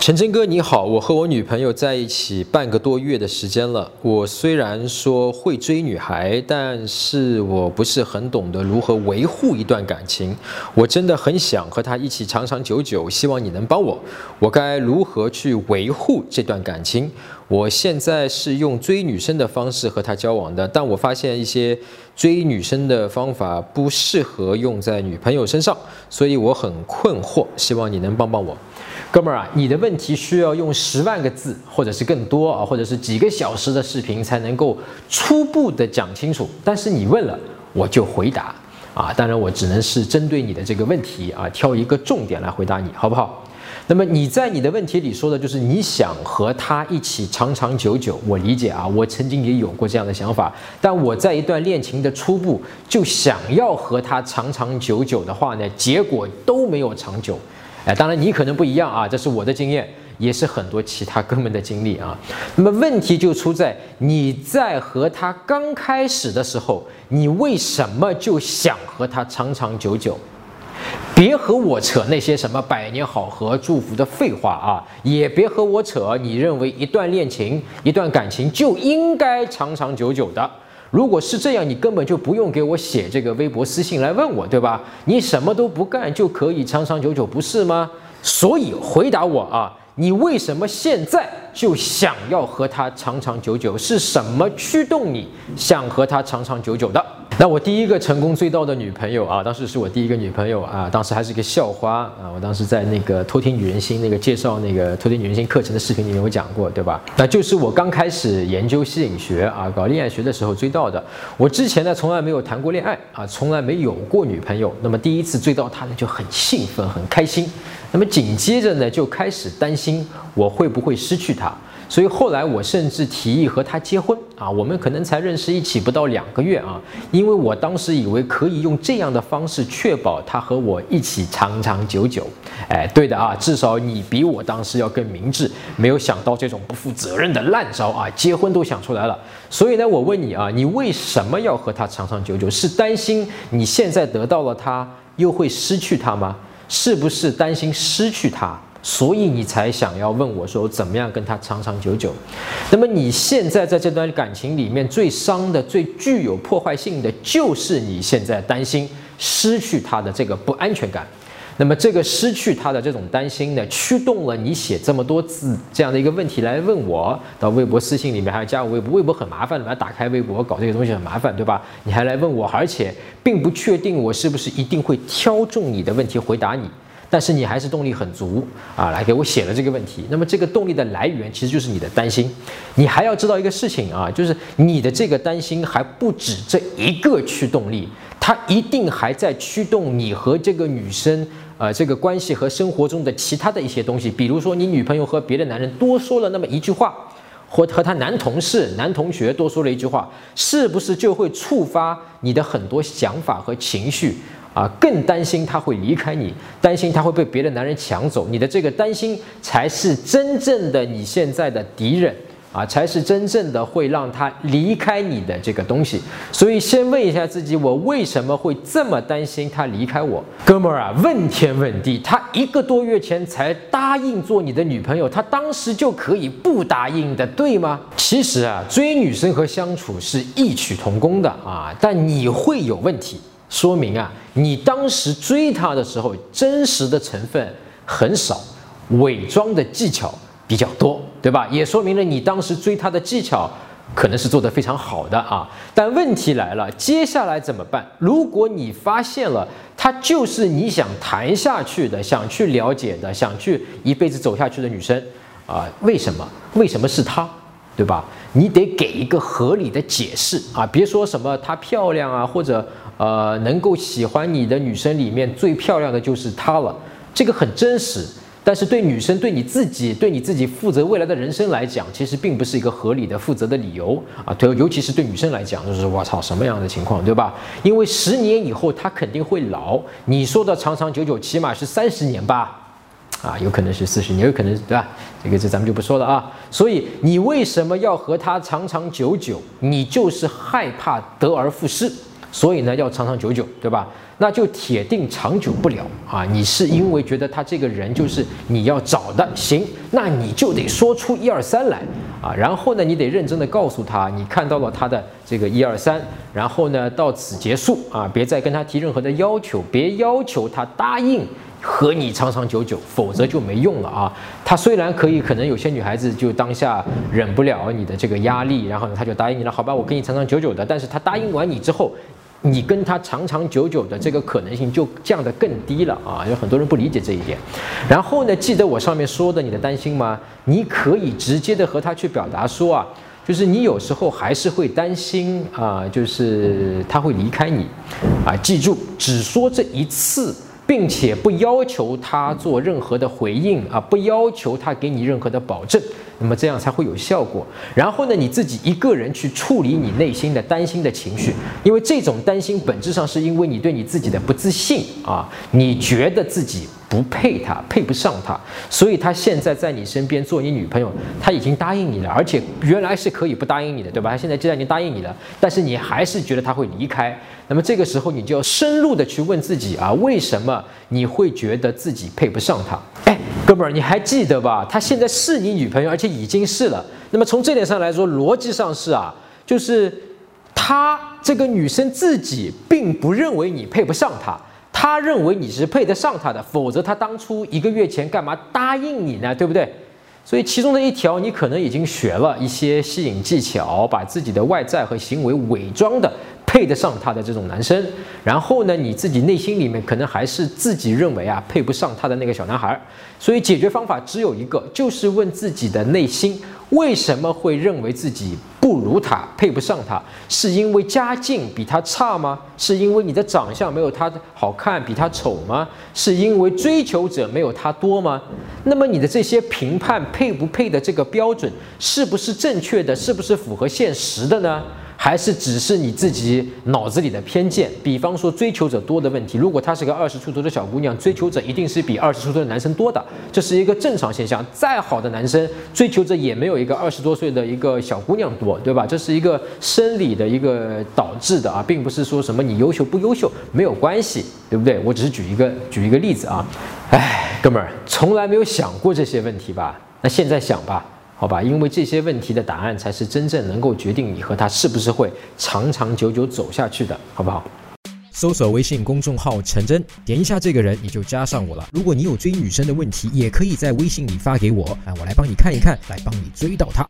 陈真哥你好，我和我女朋友在一起半个多月的时间了。我虽然说会追女孩，但是我不是很懂得如何维护一段感情。我真的很想和她一起长长久久，希望你能帮我。我该如何去维护这段感情？我现在是用追女生的方式和她交往的，但我发现一些追女生的方法不适合用在女朋友身上，所以我很困惑，希望你能帮帮我。哥们儿啊，你的问题需要用十万个字，或者是更多啊，或者是几个小时的视频才能够初步的讲清楚。但是你问了，我就回答啊。当然，我只能是针对你的这个问题啊，挑一个重点来回答你，好不好？那么你在你的问题里说的就是你想和他一起长长久久。我理解啊，我曾经也有过这样的想法，但我在一段恋情的初步就想要和他长长久久的话呢，结果都没有长久。当然你可能不一样啊，这是我的经验，也是很多其他哥们的经历啊。那么问题就出在你在和他刚开始的时候，你为什么就想和他长长久久？别和我扯那些什么百年好合、祝福的废话啊！也别和我扯你认为一段恋情、一段感情就应该长长久久的。如果是这样，你根本就不用给我写这个微博私信来问我，对吧？你什么都不干就可以长长久久，不是吗？所以回答我啊，你为什么现在就想要和他长长久久？是什么驱动你想和他长长久久的？那我第一个成功追到的女朋友啊，当时是我第一个女朋友啊，当时还是一个校花啊。我当时在那个偷听女人心那个介绍那个偷听女人心课程的视频里面有讲过，对吧？那就是我刚开始研究吸引学啊，搞恋爱学的时候追到的。我之前呢从来没有谈过恋爱啊，从来没有过女朋友。那么第一次追到她呢就很兴奋很开心，那么紧接着呢就开始担心我会不会失去她。所以后来我甚至提议和他结婚啊，我们可能才认识一起不到两个月啊，因为我当时以为可以用这样的方式确保他和我一起长长久久。哎，对的啊，至少你比我当时要更明智，没有想到这种不负责任的烂招啊，结婚都想出来了。所以呢，我问你啊，你为什么要和他长长久久？是担心你现在得到了他又会失去他吗？是不是担心失去他？所以你才想要问我说怎么样跟他长长久久？那么你现在在这段感情里面最伤的、最具有破坏性的，就是你现在担心失去他的这个不安全感。那么这个失去他的这种担心呢，驱动了你写这么多字这样的一个问题来问我。到微博私信里面还要加我微博，微博很麻烦的，要打开微博搞这些东西很麻烦，对吧？你还来问我，而且并不确定我是不是一定会挑中你的问题回答你。但是你还是动力很足啊，来给我写了这个问题。那么这个动力的来源其实就是你的担心。你还要知道一个事情啊，就是你的这个担心还不止这一个驱动力，它一定还在驱动你和这个女生呃这个关系和生活中的其他的一些东西。比如说你女朋友和别的男人多说了那么一句话，或和她男同事、男同学多说了一句话，是不是就会触发你的很多想法和情绪？啊，更担心他会离开你，担心他会被别的男人抢走。你的这个担心才是真正的你现在的敌人啊，才是真正的会让他离开你的这个东西。所以先问一下自己，我为什么会这么担心他离开我？哥们儿啊，问天问地，他一个多月前才答应做你的女朋友，他当时就可以不答应的，对吗？其实啊，追女生和相处是异曲同工的啊，但你会有问题。说明啊，你当时追她的时候，真实的成分很少，伪装的技巧比较多，对吧？也说明了你当时追她的技巧可能是做得非常好的啊。但问题来了，接下来怎么办？如果你发现了她就是你想谈下去的、想去了解的、想去一辈子走下去的女生啊，为什么？为什么是她？对吧？你得给一个合理的解释啊！别说什么她漂亮啊，或者。呃，能够喜欢你的女生里面最漂亮的就是她了，这个很真实。但是对女生、对你自己、对你自己负责未来的人生来讲，其实并不是一个合理的、负责的理由啊。对，尤其是对女生来讲，就是我操，什么样的情况，对吧？因为十年以后她肯定会老，你说的长长久久，起码是三十年吧？啊，有可能是四十年，有可能对吧？这个这咱们就不说了啊。所以你为什么要和她长长久久？你就是害怕得而复失。所以呢要长长久久，对吧？那就铁定长久不了啊！你是因为觉得他这个人就是你要找的，行，那你就得说出一二三来啊！然后呢，你得认真的告诉他，你看到了他的这个一二三，然后呢到此结束啊！别再跟他提任何的要求，别要求他答应和你长长久久，否则就没用了啊！他虽然可以，可能有些女孩子就当下忍不了你的这个压力，然后呢他就答应你了，好吧，我跟你长长久久的，但是他答应完你之后。你跟他长长久久的这个可能性就降得更低了啊！有很多人不理解这一点。然后呢，记得我上面说的你的担心吗？你可以直接的和他去表达说啊，就是你有时候还是会担心啊，就是他会离开你啊。记住，只说这一次，并且不要求他做任何的回应啊，不要求他给你任何的保证。那么这样才会有效果。然后呢，你自己一个人去处理你内心的担心的情绪，因为这种担心本质上是因为你对你自己的不自信啊，你觉得自己不配他，配不上他，所以他现在在你身边做你女朋友，他已经答应你了，而且原来是可以不答应你的，对吧？他现在既然已经答应你了，但是你还是觉得他会离开。那么这个时候你就要深入的去问自己啊，为什么你会觉得自己配不上他？哎。哥们儿，你还记得吧？她现在是你女朋友，而且已经是了。那么从这点上来说，逻辑上是啊，就是她这个女生自己并不认为你配不上她，他认为你是配得上他的，否则他当初一个月前干嘛答应你呢？对不对？所以其中的一条，你可能已经学了一些吸引技巧，把自己的外在和行为伪装的。配得上他的这种男生，然后呢，你自己内心里面可能还是自己认为啊配不上他的那个小男孩，所以解决方法只有一个，就是问自己的内心为什么会认为自己不如他，配不上他？是因为家境比他差吗？是因为你的长相没有他好看，比他丑吗？是因为追求者没有他多吗？那么你的这些评判配不配的这个标准是不是正确的？是不是符合现实的呢？还是只是你自己脑子里的偏见？比方说追求者多的问题，如果她是个二十出头的小姑娘，追求者一定是比二十出头的男生多的，这是一个正常现象。再好的男生，追求者也没有一个二十多岁的一个小姑娘多，对吧？这是一个生理的一个导致的啊，并不是说什么你优秀不优秀没有关系，对不对？我只是举一个举一个例子啊。哎，哥们儿，从来没有想过这些问题吧？那现在想吧。好吧，因为这些问题的答案才是真正能够决定你和他是不是会长长久久走下去的，好不好？搜索微信公众号陈真，点一下这个人你就加上我了。如果你有追女生的问题，也可以在微信里发给我，啊，我来帮你看一看，来帮你追到她。